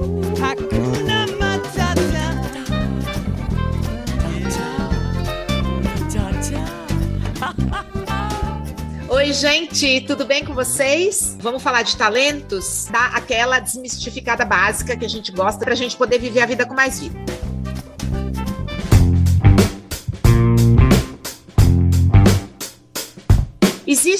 Oi, gente, tudo bem com vocês? Vamos falar de talentos? Dar aquela desmistificada básica que a gente gosta pra gente poder viver a vida com mais vida.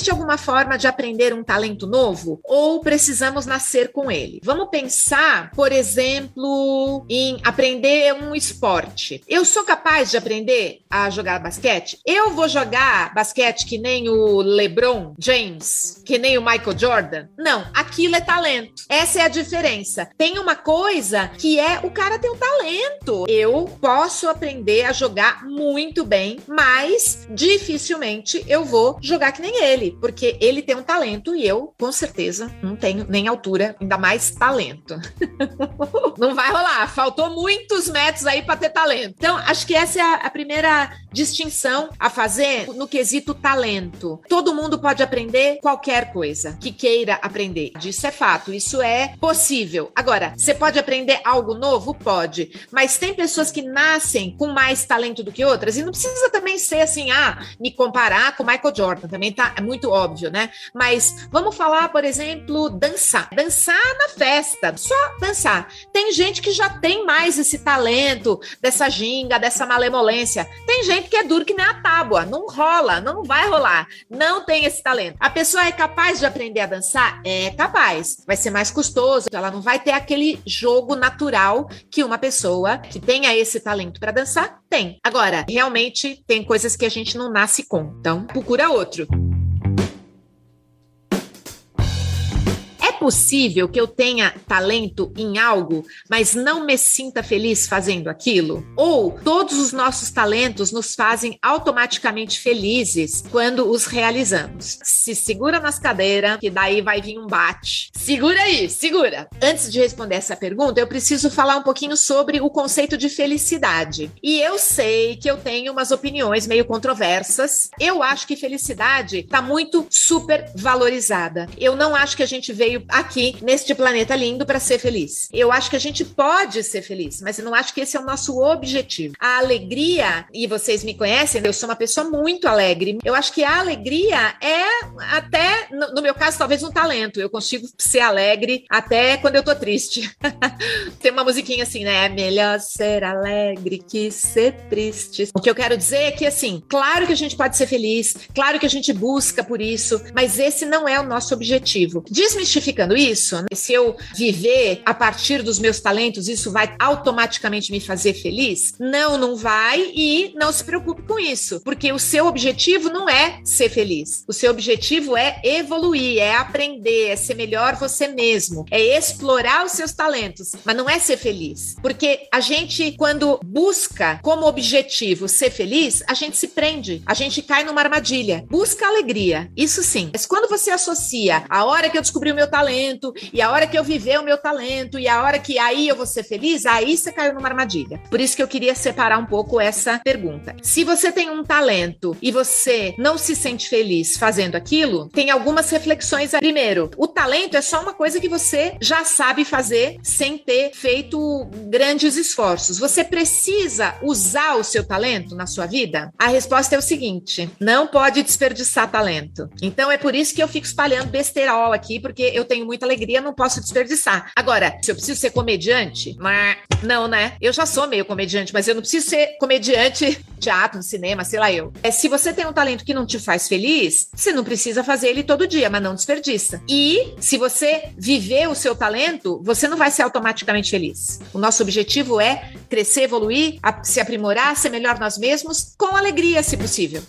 Existe alguma forma de aprender um talento novo ou precisamos nascer com ele? Vamos pensar, por exemplo, em aprender um esporte. Eu sou capaz de aprender a jogar basquete? Eu vou jogar basquete que nem o LeBron James, que nem o Michael Jordan? Não, aquilo é talento. Essa é a diferença. Tem uma coisa que é o cara tem um talento. Eu posso aprender a jogar muito bem, mas dificilmente eu vou jogar que nem ele, porque ele tem um talento e eu, com certeza, não tenho nem altura, ainda mais talento. não vai rolar. Faltou muitos metros aí para ter talento. Então, acho que essa é a, primeira distinção a fazer no quesito talento. Todo mundo pode aprender qualquer coisa que queira aprender. Isso é fato, isso é possível. Agora, você pode aprender algo novo? Pode. Mas tem pessoas que nascem com mais talento do que outras e não precisa também ser assim, ah, me comparar com Michael Jordan. Também tá é muito óbvio, né? Mas vamos falar, por exemplo, dançar. Dançar na festa, só dançar. Tem gente que já tem mais esse talento, dessa ginga, dessa malemolência. Tem gente que é duro que nem a tábua, não rola, não vai rolar, não tem esse talento. A pessoa é capaz de aprender a dançar? É capaz. Vai ser mais custoso, ela não vai ter aquele jogo natural que uma pessoa que tenha esse talento para dançar tem. Agora, realmente tem coisas que a gente não nasce com. Então, procura outro. Possível que eu tenha talento em algo, mas não me sinta feliz fazendo aquilo? Ou todos os nossos talentos nos fazem automaticamente felizes quando os realizamos? Se segura nas cadeiras, que daí vai vir um bate. Segura aí, segura. Antes de responder essa pergunta, eu preciso falar um pouquinho sobre o conceito de felicidade. E eu sei que eu tenho umas opiniões meio controversas. Eu acho que felicidade está muito super valorizada. Eu não acho que a gente veio aqui neste planeta lindo para ser feliz. Eu acho que a gente pode ser feliz, mas eu não acho que esse é o nosso objetivo. A alegria, e vocês me conhecem, eu sou uma pessoa muito alegre. Eu acho que a alegria é até, no, meu caso, talvez um talento. Eu consigo ser alegre até quando eu tô triste. Tem uma musiquinha assim, né? É melhor ser alegre que ser triste. O que eu quero dizer é que, assim, claro que a gente pode ser feliz, claro que a gente busca por isso, mas esse não é o nosso objetivo. Desmistificando isso, né? se eu viver a partir dos meus talentos, isso vai automaticamente me fazer feliz? Não, não vai e não se preocupe com isso, porque o seu objetivo não é ser feliz. O seu objetivo é evoluir, é aprender, é ser melhor você mesmo, é explorar os seus talentos, mas não é ser feliz. Porque a gente, quando busca como objetivo ser feliz, a gente se prende, a gente cai numa armadilha. Busca alegria, isso sim. Mas quando você associa a hora que eu descobri o meu talento e a hora que eu viver o meu talento e a hora que aí eu vou ser feliz, aí você caiu numa armadilha. Por isso que eu queria separar um pouco essa pergunta. Se você tem um talento e você não se sente feliz fazendo aquilo, tem algumas reflexões. Primeiro, o talento é só uma coisa que você já sabe fazer sem ter feito grandes esforços. Você precisa usar o seu talento na sua vida? A resposta é o seguinte: não pode desperdiçar talento. Então é por isso que eu fico espalhando besterol aqui, porque eu tenho muita alegria, não posso desperdiçar. Agora, se eu preciso ser comediante, não, né? Eu já sou meio comediante, mas eu não preciso ser comediante teatro, cinema, sei lá eu. É, se você tem um talento que não te faz feliz, você não precisa fazer ele todo dia, mas não desperdiça. E se você viver o seu talento, você não vai ser automaticamente feliz. O nosso objetivo é crescer, evoluir, se aprimorar, ser melhor nós mesmos, com alegria, se possível.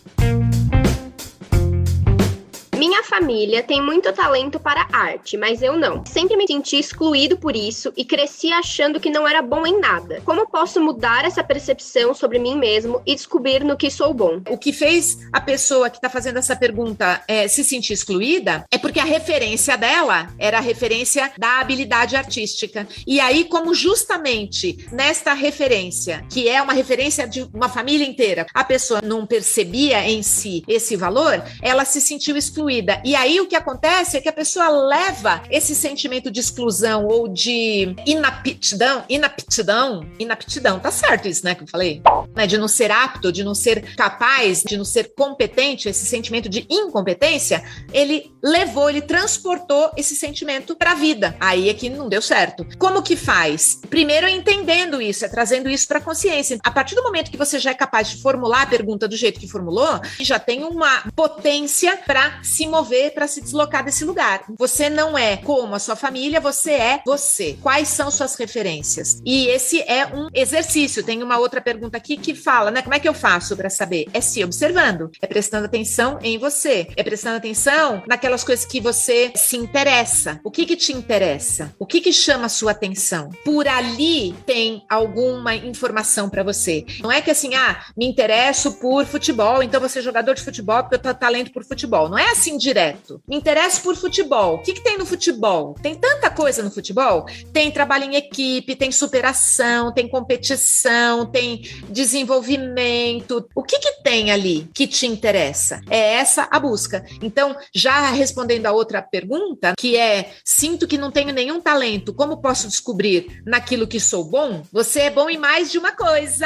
Minha família tem muito talento para arte, mas eu não. Sempre me senti excluído por isso e cresci achando que não era bom em nada. Como posso mudar essa percepção sobre mim mesmo e descobrir no que sou bom? O que fez a pessoa que está fazendo essa pergunta é, se sentir excluída é porque a referência dela era a referência da habilidade artística. E aí, como justamente nesta referência, que é uma referência de uma família inteira, a pessoa não percebia em si esse valor, ela se sentiu excluída. E aí o que acontece é que a pessoa leva esse sentimento de exclusão ou de inaptidão, inaptidão, inaptidão, tá certo isso, né, que eu falei? Né, de não ser apto, de não ser capaz, de não ser competente, esse sentimento de incompetência, ele levou, ele transportou esse sentimento para a vida. Aí é que não deu certo. Como que faz? Primeiro é entendendo isso, é trazendo isso para consciência. A partir do momento que você já é capaz de formular a pergunta do jeito que formulou, já tem uma potência para se mover, para se deslocar desse lugar. Você não é como a sua família, você é você. Quais são suas referências? E esse é um exercício. Tem uma outra pergunta aqui que fala, né? Como é que eu faço para saber? É se observando, é prestando atenção em você, é prestando atenção naquelas coisas que você se interessa. O que que te interessa? O que que chama a sua atenção? Por ali tem alguma informação para você. Não é que assim, ah, me interesso por futebol, então você é jogador de futebol porque eu tenho talento por futebol. Não é assim direto. Me interesso por futebol. O que que tem no futebol? Tem tanta coisa no futebol. Tem trabalho em equipe, tem superação, tem competição, tem desenvolvimento. O que que tem ali que te interessa? É essa a busca. Então, já respondendo a outra pergunta, que é: sinto que não tenho nenhum talento, como posso descobrir naquilo que sou bom? Você é bom em mais de uma coisa.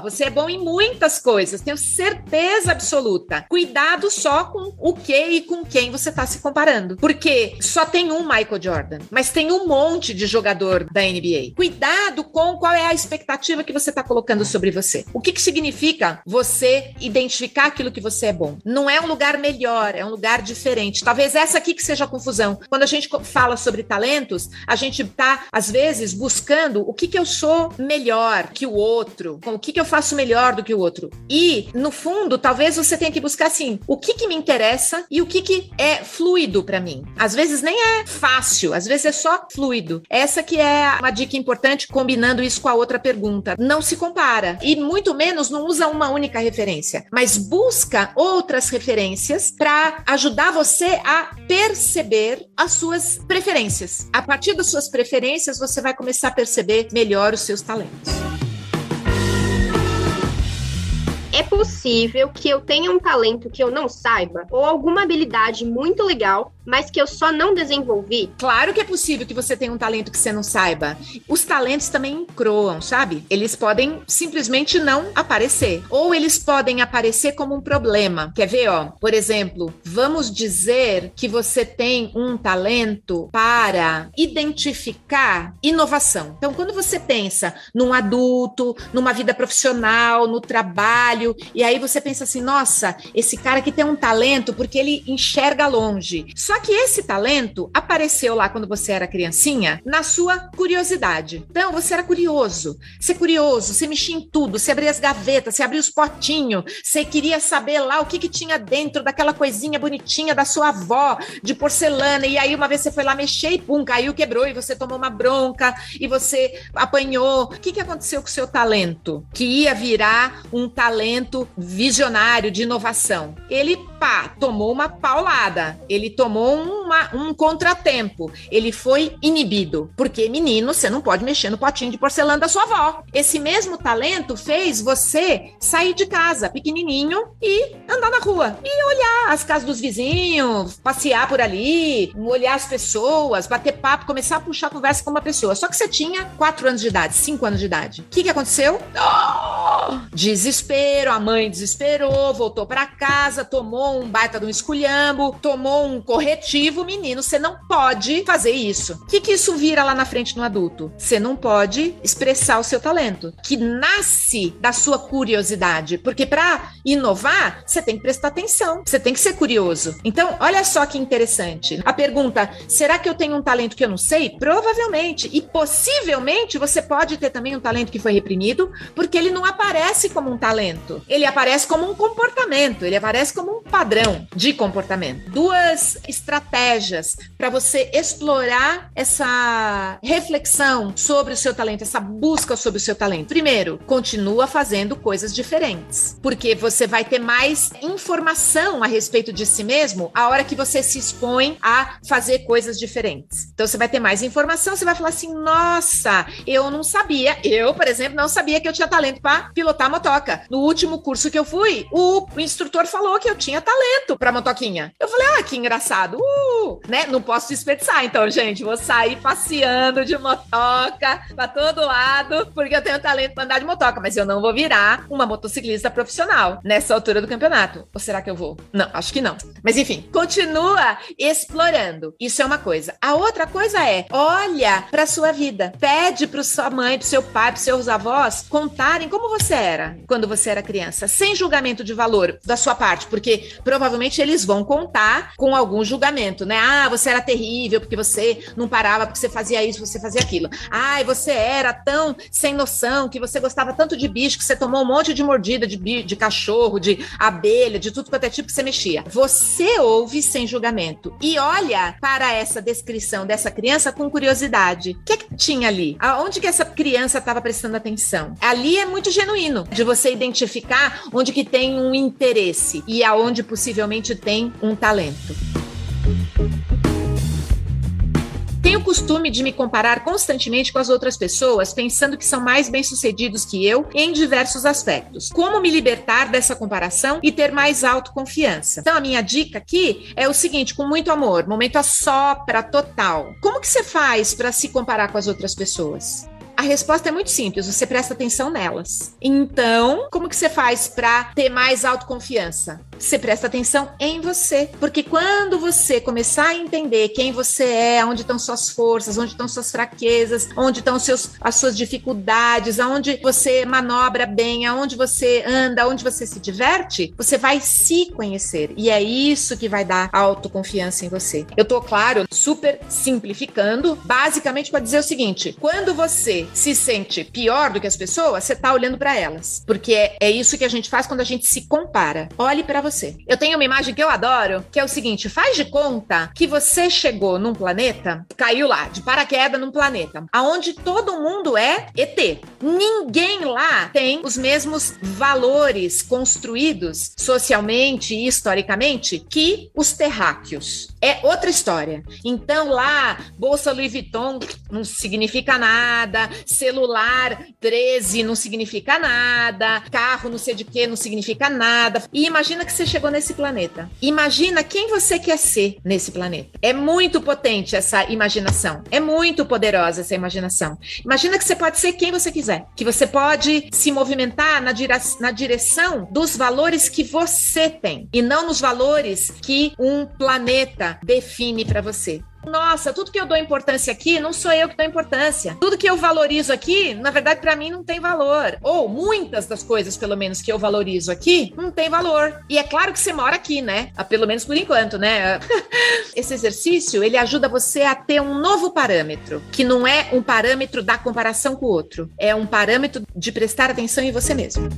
Você é bom em muitas coisas, tenho certeza absoluta. Cuidado só com o que e com quem você está se comparando. Porque só tem um Michael Jordan, mas tem um monte de jogador da NBA. Cuidado com qual é a expectativa que você está colocando sobre você. O que, que significa você identificar aquilo que você é bom? Não é um lugar melhor, é um lugar diferente. Talvez essa aqui que seja a confusão. Quando a gente fala sobre talentos, a gente tá, às vezes, buscando o que, que eu sou melhor que o outro, o que, que eu faço melhor do que o outro. E, no fundo, talvez você tenha que buscar assim, o que, que me interessa e o que, que é fluido para mim. Às vezes nem é fácil, às vezes é só fluido. Essa que é uma dica importante, combinando isso com a outra pergunta. Não se compara. E muito menos não usa uma única referência, mas busca outras referências para ajudar você a perceber as suas preferências. A partir das suas preferências, você vai começar a perceber melhor os seus talentos. É possível que eu tenha um talento que eu não saiba ou alguma habilidade muito legal mas que eu só não desenvolvi? Claro que é possível que você tenha um talento que você não saiba. Os talentos também croam, sabe? Eles podem simplesmente não aparecer. Ou eles podem aparecer como um problema. Quer ver, ó? Por exemplo, vamos dizer que você tem um talento para identificar inovação. Então, quando você pensa num adulto, numa vida profissional, no trabalho, e aí você pensa assim: nossa, esse cara aqui tem um talento porque ele enxerga longe. Só só que esse talento apareceu lá quando você era criancinha, na sua curiosidade. Então, você era curioso. Você é curioso, você mexia em tudo, você abria as gavetas, você abria os potinhos, você queria saber lá o que, que tinha dentro daquela coisinha bonitinha da sua avó de porcelana. E aí, uma vez você foi lá mexer e pum, caiu, quebrou, e você tomou uma bronca, e você apanhou. O que, que aconteceu com o seu talento? Que ia virar um talento visionário de inovação. Ele, pá, tomou uma paulada. Ele tomou uma, um contratempo. Ele foi inibido. Porque, menino, você não pode mexer no potinho de porcelana da sua avó. Esse mesmo talento fez você sair de casa, pequenininho, e andar na rua. E olhar as casas dos vizinhos, passear por ali, olhar as pessoas, bater papo, começar a puxar conversa com uma pessoa. Só que você tinha 4 anos de idade, 5 anos de idade. O que, que aconteceu? Oh! Desespero, a mãe desesperou, voltou para casa, tomou um baita de um esculhambo, tomou um corretivo, menino, você não pode fazer isso. O que, que isso vira lá na frente no adulto? Você não pode expressar o seu talento, que nasce da sua curiosidade. Porque para inovar, você tem que prestar atenção, você tem que ser curioso. Então, olha só que interessante. A pergunta: será que eu tenho um talento que eu não sei? Provavelmente. E possivelmente você pode ter também um talento que foi reprimido, porque ele não aparece como um talento. Ele aparece como um comportamento, ele aparece como um padrão de comportamento. Duas estratégias para você explorar essa reflexão sobre o seu talento, essa busca sobre o seu talento. Primeiro, continua fazendo coisas diferentes, porque você vai ter mais informação a respeito de si mesmo a hora que você se expõe a fazer coisas diferentes. Então você vai ter mais informação, você vai falar assim: "Nossa, eu não sabia. Eu, por exemplo, não sabia que eu tinha talento para pilotar motoca. No último curso que eu fui, o, o instrutor falou que eu tinha talento para motoquinha. Eu falei, ah, que engraçado. Uh, né? Não posso desperdiçar, então, gente. Vou sair passeando de motoca para todo lado, porque eu tenho talento para andar de motoca, mas eu não vou virar uma motociclista profissional nessa altura do campeonato. Ou será que eu vou? Não, acho que não. Mas enfim, continua explorando. Isso é uma coisa. A outra coisa é, olha para sua vida. Pede para sua mãe, para seu pai, para seus avós contarem como você era quando você era criança, sem julgamento de valor da sua parte, porque provavelmente eles vão contar com algum julgamento, né? Ah, você era terrível porque você não parava, porque você fazia isso, você fazia aquilo. Ai, você era tão sem noção que você gostava tanto de bicho que você tomou um monte de mordida de, de cachorro, de abelha, de tudo quanto é tipo que você mexia. Você ouve sem julgamento e olha para essa descrição dessa criança com curiosidade. O que, é que tinha ali? Aonde que essa criança estava prestando atenção? Ali é muito genuíno de você identificar onde que tem um interesse e aonde possivelmente tem um talento. Tenho o costume de me comparar constantemente com as outras pessoas, pensando que são mais bem-sucedidos que eu em diversos aspectos. Como me libertar dessa comparação e ter mais autoconfiança? Então, a minha dica aqui é o seguinte: com muito amor, momento a só para total. Como que você faz para se comparar com as outras pessoas? A resposta é muito simples, você presta atenção nelas. Então, como que você faz para ter mais autoconfiança? Você presta atenção em você, porque quando você começar a entender quem você é, onde estão suas forças, onde estão suas fraquezas, onde estão seus, as suas dificuldades, aonde você manobra bem, aonde você anda, aonde você se diverte, você vai se conhecer. E é isso que vai dar autoconfiança em você. Eu tô, claro, super simplificando, basicamente para dizer o seguinte: quando você se sente pior do que as pessoas, você tá olhando para elas. Porque é, é isso que a gente faz quando a gente se compara. Olhe para você. Eu tenho uma imagem que eu adoro, que é o seguinte: faz de conta que você chegou num planeta, caiu lá, de paraquedas num planeta, aonde todo mundo é ET. Ninguém lá tem os mesmos valores construídos socialmente e historicamente que os terráqueos. É outra história. Então lá, bolsa Louis Vuitton não significa nada, celular 13 não significa nada, carro não sei de que não significa nada. E imagina que você chegou nesse planeta. Imagina quem você quer ser nesse planeta. É muito potente essa imaginação. É muito poderosa essa imaginação. Imagina que você pode ser quem você quiser, que você pode se movimentar na, dire na direção dos valores que você tem e não nos valores que um planeta define para você. Nossa, tudo que eu dou importância aqui, não sou eu que dou importância. Tudo que eu valorizo aqui, na verdade, para mim não tem valor. Ou muitas das coisas, pelo menos, que eu valorizo aqui, não tem valor. E é claro que você mora aqui, né? Ah, pelo menos por enquanto, né? Esse exercício, ele ajuda você a ter um novo parâmetro, que não é um parâmetro da comparação com o outro, é um parâmetro de prestar atenção em você mesmo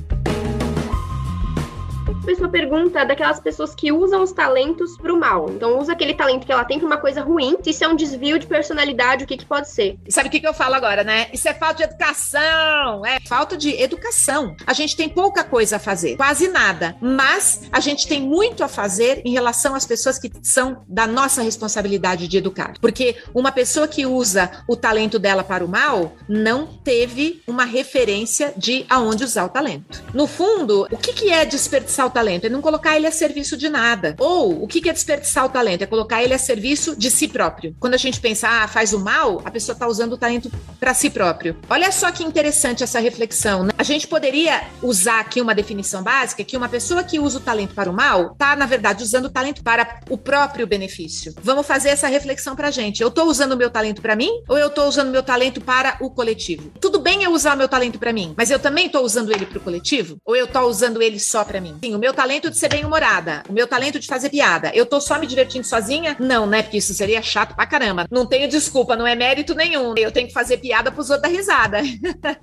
mesma pergunta daquelas pessoas que usam os talentos pro mal. Então, usa aquele talento que ela tem pra uma coisa ruim. Se isso é um desvio de personalidade, o que, que pode ser? Sabe o que, que eu falo agora, né? Isso é falta de educação. É falta de educação. A gente tem pouca coisa a fazer, quase nada. Mas a gente tem muito a fazer em relação às pessoas que são da nossa responsabilidade de educar. Porque uma pessoa que usa o talento dela para o mal não teve uma referência de aonde usar o talento. No fundo, o que, que é desperdiçar o talento? É não colocar ele a serviço de nada. Ou o que é desperdiçar o talento? É colocar ele a serviço de si próprio. Quando a gente pensa, ah, faz o mal, a pessoa está usando o talento para si próprio. Olha só que interessante essa reflexão. Né? A gente poderia usar aqui uma definição básica que uma pessoa que usa o talento para o mal está, na verdade, usando o talento para o próprio benefício. Vamos fazer essa reflexão para gente. Eu estou usando o meu talento para mim ou eu estou usando meu talento para o coletivo? Tudo bem eu usar meu talento para mim, mas eu também estou usando ele para o coletivo? Ou eu estou usando ele só para mim? Sim, o meu talento de ser bem-humorada, o meu talento de fazer piada. Eu tô só me divertindo sozinha? Não, né? Porque isso seria chato pra caramba. Não tenho desculpa, não é mérito nenhum. Eu tenho que fazer piada pros outros dar risada.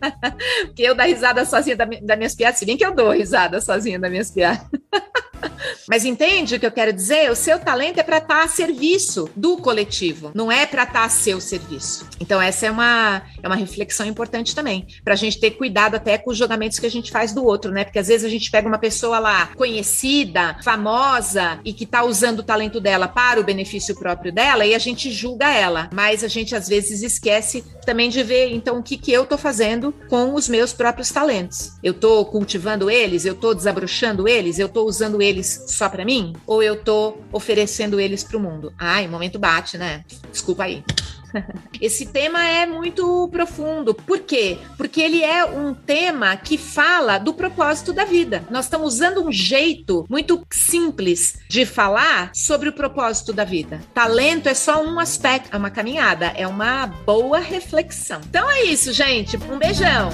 Porque eu dar risada sozinha das minhas piadas, se bem que eu dou risada sozinha das minhas piadas. Mas entende o que eu quero dizer? O seu talento é para estar tá a serviço do coletivo, não é para estar tá a seu serviço. Então, essa é uma, é uma reflexão importante também, para a gente ter cuidado até com os julgamentos que a gente faz do outro, né? Porque às vezes a gente pega uma pessoa lá conhecida, famosa e que está usando o talento dela para o benefício próprio dela e a gente julga ela. Mas a gente às vezes esquece também de ver, então, o que, que eu estou fazendo com os meus próprios talentos. Eu estou cultivando eles, eu estou desabrochando eles, eu estou usando eles só para mim? Ou eu estou oferecendo eles para o mundo? Ai, o momento bate, né? Desculpa aí. Esse tema é muito profundo. Por quê? Porque ele é um tema que fala do propósito da vida. Nós estamos usando um jeito muito simples de falar sobre o propósito da vida. Talento é só um aspecto, é uma caminhada, é uma boa reflexão. Então é isso, gente. Um beijão.